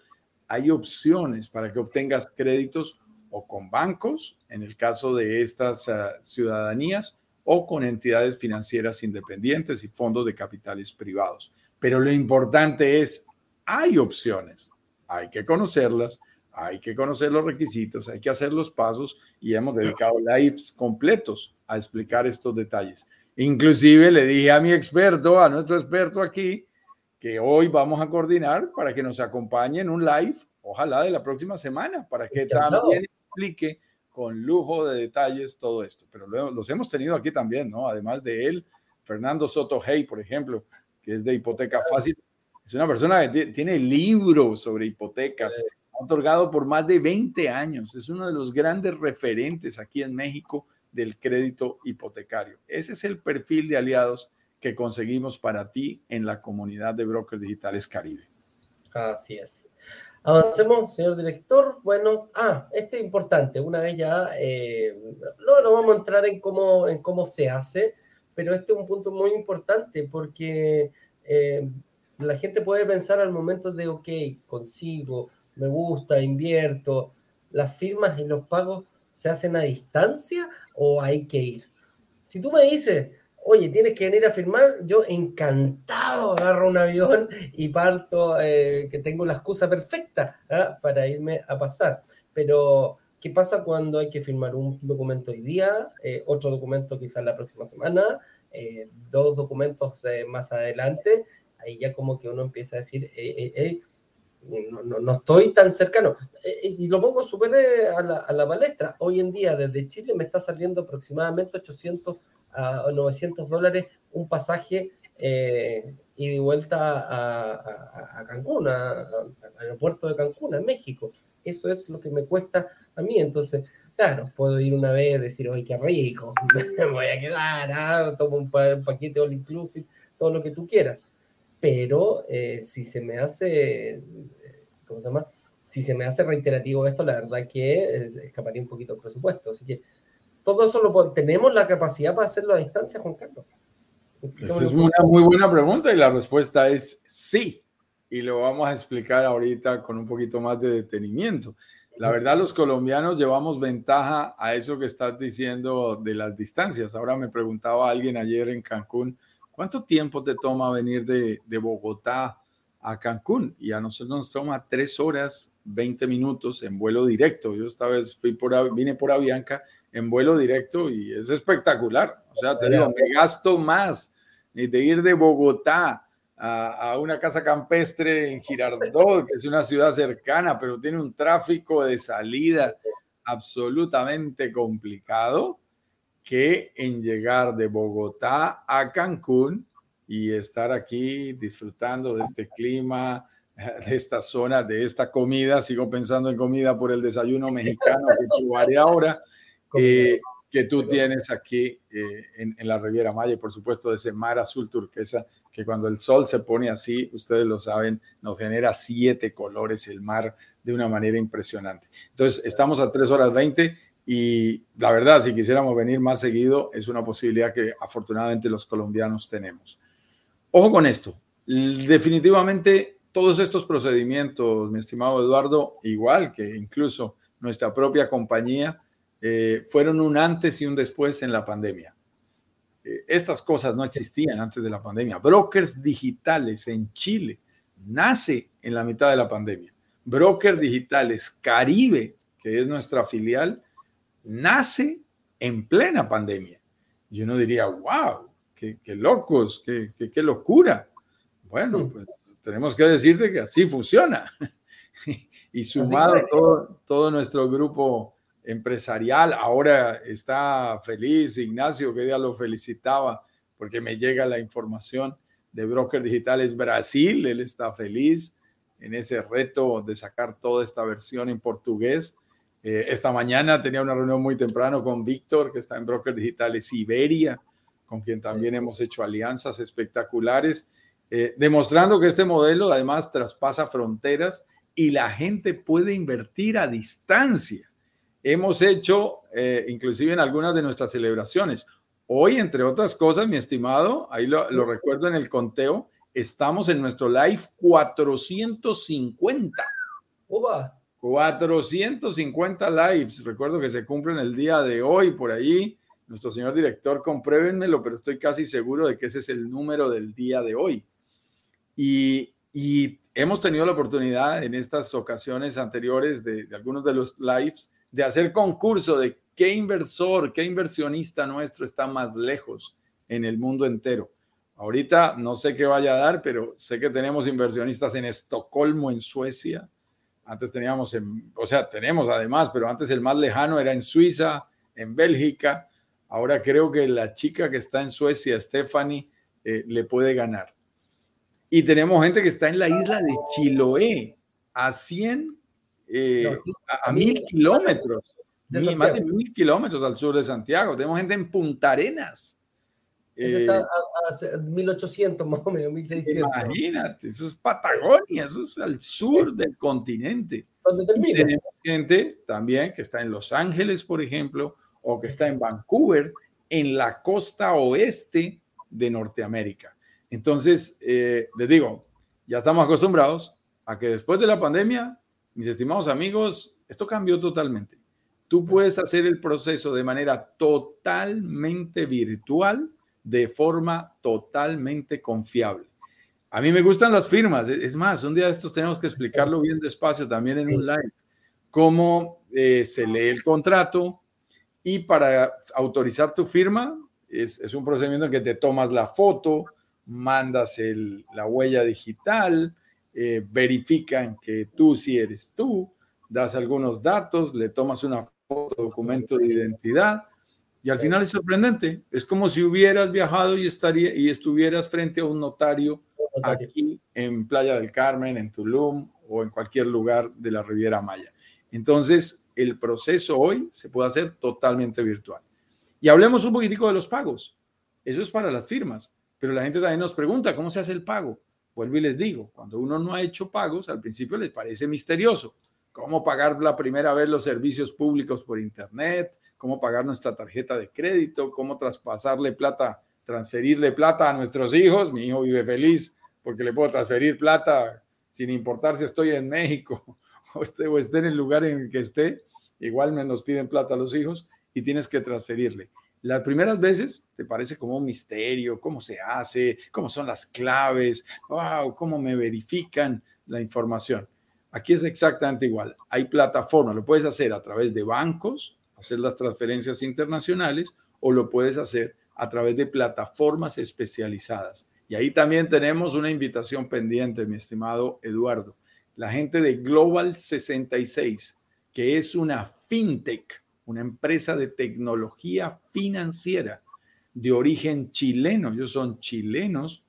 Hay opciones para que obtengas créditos o con bancos, en el caso de estas ah, ciudadanías, o con entidades financieras independientes y fondos de capitales privados. Pero lo importante es, hay opciones, hay que conocerlas, hay que conocer los requisitos, hay que hacer los pasos y hemos dedicado lives completos a explicar estos detalles. Inclusive le dije a mi experto, a nuestro experto aquí, que hoy vamos a coordinar para que nos acompañe en un live, ojalá de la próxima semana, para que también explique con lujo de detalles todo esto. Pero los hemos tenido aquí también, ¿no? Además de él, Fernando Soto Hey, por ejemplo, que es de hipoteca fácil. Es una persona que tiene libros sobre hipotecas, otorgado por más de 20 años. Es uno de los grandes referentes aquí en México del crédito hipotecario. Ese es el perfil de aliados que conseguimos para ti en la comunidad de brokers digitales Caribe. Así es. Avancemos, señor director. Bueno, ah, este es importante. Una vez ya, eh, no, no vamos a entrar en cómo, en cómo se hace, pero este es un punto muy importante porque eh, la gente puede pensar al momento de, ok, consigo, me gusta, invierto, las firmas y los pagos se hacen a distancia o hay que ir. Si tú me dices, oye, tienes que venir a firmar, yo encantado agarro un avión y parto, eh, que tengo la excusa perfecta ¿ah? para irme a pasar. Pero, ¿qué pasa cuando hay que firmar un documento hoy día, eh, otro documento quizás la próxima semana, eh, dos documentos más adelante? Ahí ya como que uno empieza a decir, no, no, no, estoy tan cercano. y lo pongo súper a la, a la palestra. Hoy en día desde Chile me está saliendo aproximadamente 800 a 900 dólares un pasaje eh, y de vuelta a, a, Cancún, al aeropuerto de Cancún, a México. Eso es lo que me cuesta a mí. Entonces, claro, puedo ir una vez y decir, oye, qué rico, me voy a quedar, ¿ah? tomo un, paquete all inclusive, todo lo que tú quieras. Pero eh, si se me hace, ¿cómo se llama? Si se me hace reiterativo esto, la verdad que escaparía un poquito el presupuesto. Así que todo eso lo tenemos la capacidad para hacerlo a distancia, Juan Carlos. Esa es una muy buena pregunta y la respuesta es sí. Y lo vamos a explicar ahorita con un poquito más de detenimiento. La verdad, los colombianos llevamos ventaja a eso que estás diciendo de las distancias. Ahora me preguntaba alguien ayer en Cancún, ¿cuánto tiempo te toma venir de, Bogotá a Cancún? Y a nosotros nos toma tres horas, 20 minutos en vuelo directo. Yo esta vez fui por, vine por Avianca en vuelo directo y es espectacular. O sea, te digo, me gasto más de ir de Bogotá a, una casa campestre en Girardot, que es una ciudad cercana, pero tiene un tráfico de salida absolutamente complicado, que en llegar de Bogotá a Cancún y estar aquí disfrutando de este clima, de esta zona, de esta comida. Sigo pensando en comida por el desayuno mexicano que probaré ahora eh, que tú tienes aquí eh, en, la Riviera Maya y por supuesto de ese mar azul turquesa que cuando el sol se pone así, ustedes lo saben, nos genera siete colores el mar de una manera impresionante. Entonces, estamos a 3 horas 20 y la verdad, si quisiéramos venir más seguido, es una posibilidad que afortunadamente los colombianos tenemos. Ojo con esto, definitivamente todos estos procedimientos, mi estimado Eduardo, igual que incluso nuestra propia compañía, eh, fueron un antes y un después en la pandemia. Eh, estas cosas no existían antes de la pandemia. Brokers digitales en Chile nace en la mitad de la pandemia. Brokers digitales Caribe, que es nuestra filial, nace en plena pandemia. Y uno diría, wow, qué, locos, qué, qué, locura. Bueno, mm. pues tenemos que decirte que así funciona. y sumado todo, todo nuestro grupo empresarial. Ahora está feliz Ignacio, que ya lo felicitaba porque me llega la información de Broker Digitales Brasil. Él está feliz en ese reto de sacar toda esta versión en portugués. Eh, esta mañana tenía una reunión muy temprano con Víctor, que está en Broker Digitales Iberia, con quien también hemos hecho alianzas espectaculares, eh, demostrando que este modelo además traspasa fronteras y la gente puede invertir a distancia hemos hecho, eh, inclusive en algunas de nuestras celebraciones. Hoy, entre otras cosas, mi estimado, ahí lo, recuerdo en el conteo, estamos en nuestro live 450. Uba. 450 lives. Recuerdo que se cumplen el día de hoy por ahí. Nuestro señor director, compruébenmelo, pero estoy casi seguro de que ese es el número del día de hoy. Y, hemos tenido la oportunidad en estas ocasiones anteriores de, de algunos de los lives de hacer concurso de qué inversor, qué inversionista nuestro está más lejos en el mundo entero. Ahorita no sé qué vaya a dar, pero sé que tenemos inversionistas en Estocolmo, en Suecia. Antes teníamos, en, o sea, tenemos además, pero antes el más lejano era en Suiza, en Bélgica. Ahora creo que la chica que está en Suecia, Stephanie, eh, le puede ganar. Y tenemos gente que está en la isla de Chiloé, a 100, eh, a, mil kilómetros, más de mil kilómetros al sur de Santiago. Tenemos gente en Punta Arenas. Eso está eh, a, 1800 más o menos, 1600. Imagínate, eso es Patagonia, eso es al sur del continente. tenemos gente también que está en Los Ángeles, por ejemplo, o que está en Vancouver, en la costa oeste de Norteamérica. Entonces, eh, les digo, ya estamos acostumbrados a que después de la pandemia, mis estimados amigos, esto cambió totalmente. Tú puedes hacer el proceso de manera totalmente virtual, de forma totalmente confiable. A mí me gustan las firmas. Es más, un día de estos tenemos que explicarlo bien despacio también en un live. Cómo eh, se lee el contrato y para autorizar tu firma es, es, un procedimiento en que te tomas la foto, mandas el, la huella digital, eh, verifican que tú sí eres tú, das algunos datos, le tomas una foto, documento de identidad y al final es sorprendente. Es como si hubieras viajado y, estaría, y estuvieras frente a un notario aquí en Playa del Carmen, en Tulum o en cualquier lugar de la Riviera Maya. Entonces, el proceso hoy se puede hacer totalmente virtual. Y hablemos un poquitico de los pagos. Eso es para las firmas. Pero la gente también nos pregunta, ¿cómo se hace el pago? Vuelvo y les digo, cuando uno no ha hecho pagos, al principio les parece misterioso. ¿Cómo pagar la primera vez los servicios públicos por Internet? ¿Cómo pagar nuestra tarjeta de crédito? ¿Cómo traspasarle plata, transferirle plata a nuestros hijos? Mi hijo vive feliz porque le puedo transferir plata sin importar si estoy en México o esté, o esté en el lugar en el que esté. Igual me nos piden plata a los hijos y tienes que transferirle. Las primeras veces te parece como un misterio, cómo se hace, cómo son las claves, wow, cómo me verifican la información. Aquí es exactamente igual. Hay plataformas, lo puedes hacer a través de bancos, hacer las transferencias internacionales, o lo puedes hacer a través de plataformas especializadas. Y ahí también tenemos una invitación pendiente, mi estimado Eduardo. La gente de Global 66, que es una fintech una empresa de tecnología financiera de origen chileno. Ellos son chilenos.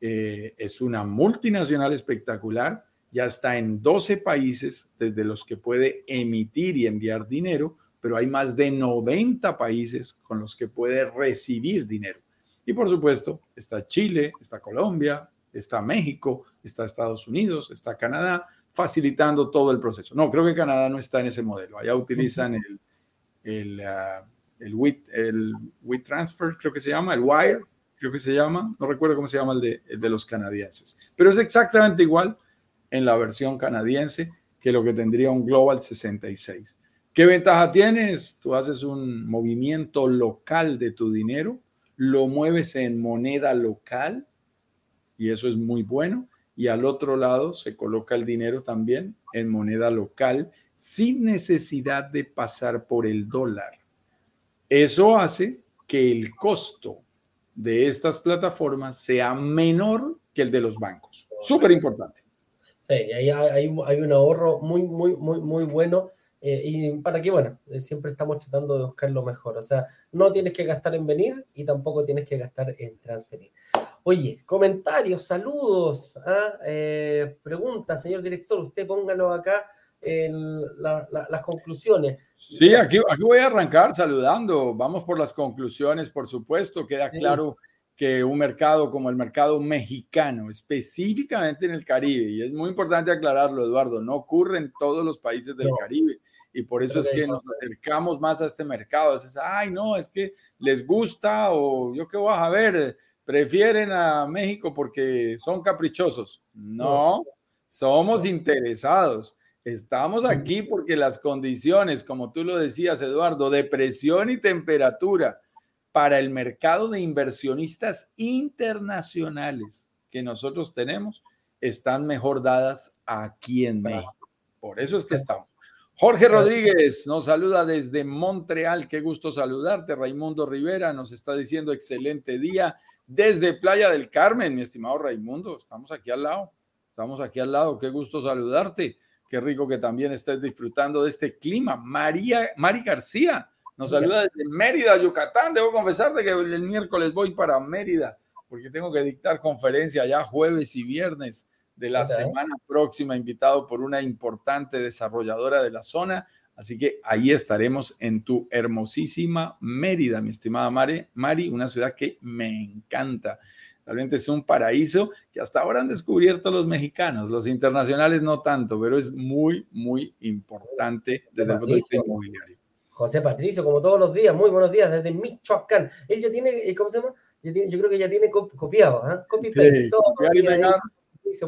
Eh, es una multinacional espectacular. Ya está en 12 países desde los que puede emitir y enviar dinero, pero hay más de 90 países con los que puede recibir dinero. Y por supuesto, está Chile, está Colombia, está México, está Estados Unidos, está Canadá, facilitando todo el proceso. No, creo que Canadá no está en ese modelo. Allá utilizan el, el, uh, el, WIT, el Transfer, creo que se llama, el Wire, creo que se llama, no recuerdo cómo se llama el de, el de los canadienses, pero es exactamente igual en la versión canadiense que lo que tendría un Global 66. ¿Qué ventaja tienes? Tú haces un movimiento local de tu dinero, lo mueves en moneda local y eso es muy bueno. Y al otro lado se coloca el dinero también en moneda local sin necesidad de pasar por el dólar. Eso hace que el costo de estas plataformas sea menor que el de los bancos. Súper importante. Sí, ahí hay, un ahorro muy, muy, muy, muy bueno. Eh, y para que, bueno, eh, siempre estamos tratando de buscar lo mejor. O sea, no tienes que gastar en venir y tampoco tienes que gastar en transferir. Oye, comentarios, saludos, ¿ah? eh, preguntas, señor director, usted póngalo acá en las conclusiones. Sí, aquí, aquí voy a arrancar saludando. Vamos por las conclusiones, por supuesto. Queda claro que un mercado como el mercado mexicano, específicamente en el Caribe, y es muy importante aclararlo, Eduardo, no ocurre en todos los países del Caribe. Y por eso es que nos acercamos más a este mercado. Es, ay, no, es que les gusta o yo qué voy a ver, prefieren a México porque son caprichosos. No, somos interesados. Estamos aquí porque las condiciones, como tú lo decías, Eduardo, de presión y temperatura para el mercado de inversionistas internacionales que nosotros tenemos están mejor dadas aquí en México. Por eso es que estamos. Jorge Rodríguez nos saluda desde Montreal. Qué gusto saludarte. Raimundo Rivera nos está diciendo excelente día desde Playa del Carmen, mi estimado Raimundo. Estamos aquí al lado. Estamos aquí al lado. Qué gusto saludarte. Qué rico que también estés disfrutando de este clima. María, Mari García nos saluda desde Mérida, Yucatán. Debo confesarte que el miércoles voy para Mérida porque tengo que dictar conferencia ya jueves y viernes de la semana próxima, invitado por una importante desarrolladora de la zona. Así que ahí estaremos en tu hermosísima Mérida, mi estimada Mari, Mari, una ciudad que me encanta. Realmente es un paraíso que hasta ahora han descubierto los mexicanos, los internacionales no tanto, pero es muy, muy importante desde el punto de vista inmobiliario. José Patricio, como todos los días, muy buenos días desde Michoacán. Él ya tiene, eh, ¿cómo se llama? yo creo que ya tiene copiado, ¿eh? copy paste, todo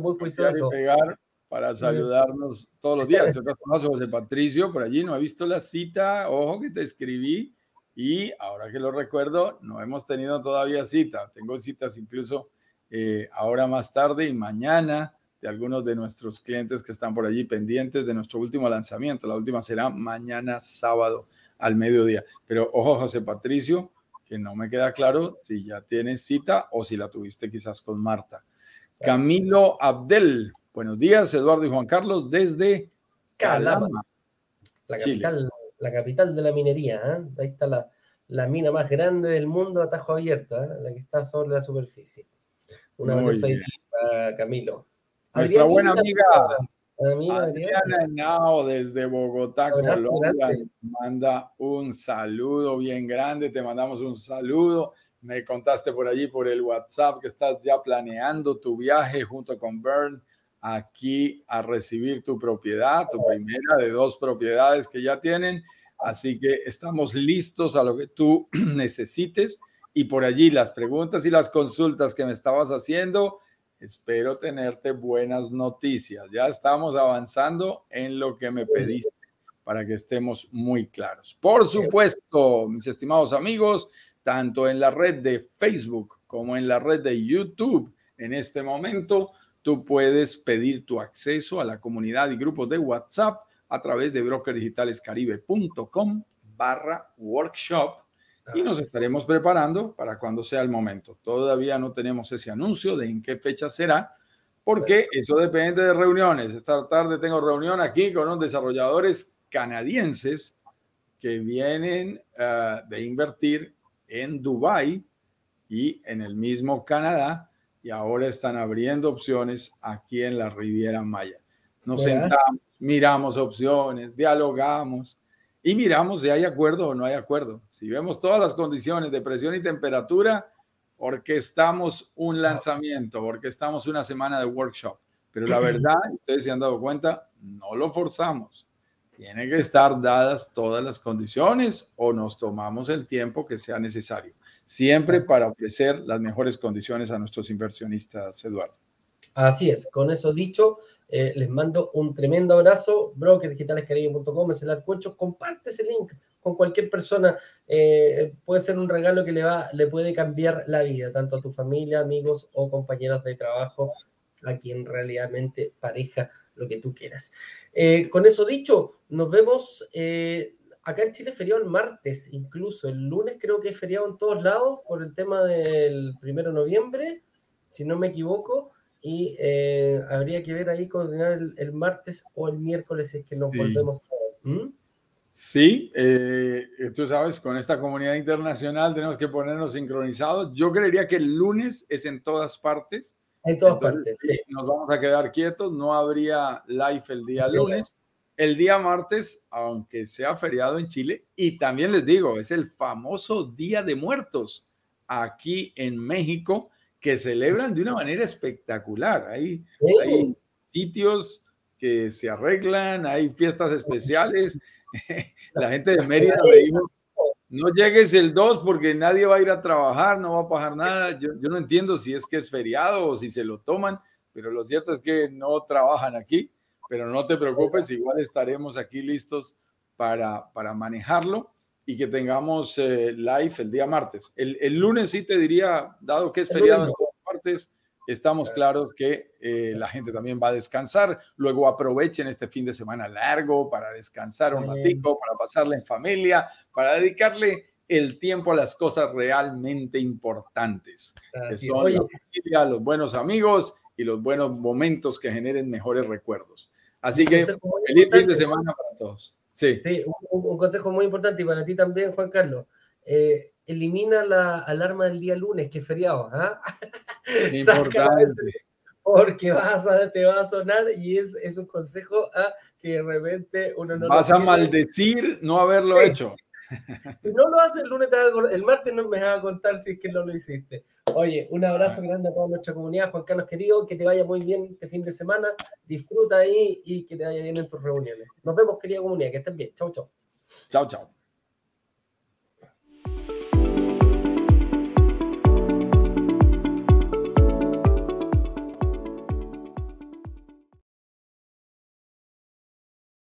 muy juicioso. Pegar para saludarnos todos los días. Yo conozco José Patricio, por allí no he visto la cita, ojo que te escribí y ahora que lo recuerdo, no hemos tenido todavía cita. Tengo citas incluso eh, ahora más tarde y mañana de algunos de nuestros clientes que están por allí pendientes de nuestro último lanzamiento. La última será mañana sábado al mediodía. Pero ojo, José Patricio, que no me queda claro si ya tienes cita o si la tuviste quizás con Marta. Camilo Abdel. Buenos días, Eduardo y Juan Carlos, desde Calama. La capital, la capital de la minería. ¿eh? Ahí está la, la, mina más grande del mundo, atajo abierto, ¿eh? la que está sobre la superficie. Una vez Camilo. Nuestra buena amiga. Adriana Henao desde Bogotá, Colombia, manda un saludo bien grande. Te mandamos un saludo. Me contaste por allí, por el WhatsApp, que estás ya planeando tu viaje junto con Bern aquí a recibir tu propiedad, tu primera de dos propiedades que ya tienen. Así que estamos listos a lo que tú necesites. Y por allí las preguntas y las consultas que me estabas haciendo, espero tenerte buenas noticias. Ya estamos avanzando en lo que me pediste para que estemos muy claros. Por supuesto, mis estimados amigos, tanto en la red de Facebook como en la red de YouTube. En este momento, tú puedes pedir tu acceso a la comunidad y grupos de WhatsApp a través de brokerdigitalescaribe.com barra workshop y nos estaremos preparando para cuando sea el momento. Todavía no tenemos ese anuncio de en qué fecha será, porque eso depende de reuniones. Esta tarde tengo reunión aquí con unos desarrolladores canadienses que vienen ah, de invertir en Dubái y en el mismo Canadá y ahora están abriendo opciones aquí en la Riviera Maya. Nos sentamos, miramos opciones, dialogamos y miramos si hay acuerdo o no hay acuerdo. Si vemos todas las condiciones de presión y temperatura, porque estamos un lanzamiento, porque estamos una semana de workshop. Pero la verdad, ustedes se han dado cuenta, no lo forzamos. Tiene que estar dadas todas las condiciones o nos tomamos el tiempo que sea necesario, siempre para ofrecer las mejores condiciones a nuestros inversionistas, Eduardo. Así es, con eso dicho, eh, les mando un tremendo abrazo. Brokerdigitalescaribe.com es el arcucho. Comparte ese link con cualquier persona. Eh, puede ser un regalo que le, va, le puede cambiar la vida, tanto a tu familia, amigos o compañeros de trabajo, a quien realmente pareja lo que tú quieras. Eh, con eso dicho, nos vemos. Acá en Chile feriado el martes, incluso el lunes creo que es feriado en todos lados por el tema del primero de noviembre, si no me equivoco, y eh, habría que ver ahí coordinar el, martes o el miércoles es que nos volvemos a ver. ¿Mm? Sí, tú sabes, con esta comunidad internacional tenemos que ponernos sincronizados. Yo creería que el lunes es en todas partes en todas partes, sí. Nos vamos a quedar quietos, no habría live el día lunes. El día martes, aunque sea feriado en Chile, y también les digo, es el famoso Día de Muertos aquí en México, que celebran de una manera espectacular. Hay, hay sitios que se arreglan, hay fiestas especiales. La gente de Mérida me dijo, no llegues el 2 porque nadie va a ir a trabajar, no va a pasar nada. Yo, no entiendo si es que es feriado o si se lo toman, pero lo cierto es que no trabajan aquí. Pero no te preocupes, igual estaremos aquí listos para, para manejarlo y que tengamos eh, live el día martes. El, lunes sí te diría, dado que es feriado en todas partes, estamos claros que eh, la gente también va a descansar. Luego aprovechen este fin de semana largo para descansar un ratito, para pasarle en familia, para dedicarle el tiempo a las cosas realmente importantes, que son la familia, los buenos amigos y los buenos momentos que generen mejores recuerdos. Así que feliz fin de semana para todos. Sí, sí un, consejo muy importante y para ti también, Juan Carlos. Eh, elimina la alarma del día lunes, que es feriado. ¿ah? Importante. Porque vas a, te va a sonar y es, es un consejo a que de repente uno no Vas a maldecir no haberlo hecho. Si no lo haces el lunes, el martes no me vas a contar si es que no lo hiciste. Oye, un abrazo grande a toda nuestra comunidad, Juan Carlos querido, que te vaya muy bien este fin de semana, disfruta ahí y que te vaya bien en tus reuniones. Nos vemos, querida comunidad, que estén bien. Chau, chau. Chau, chau.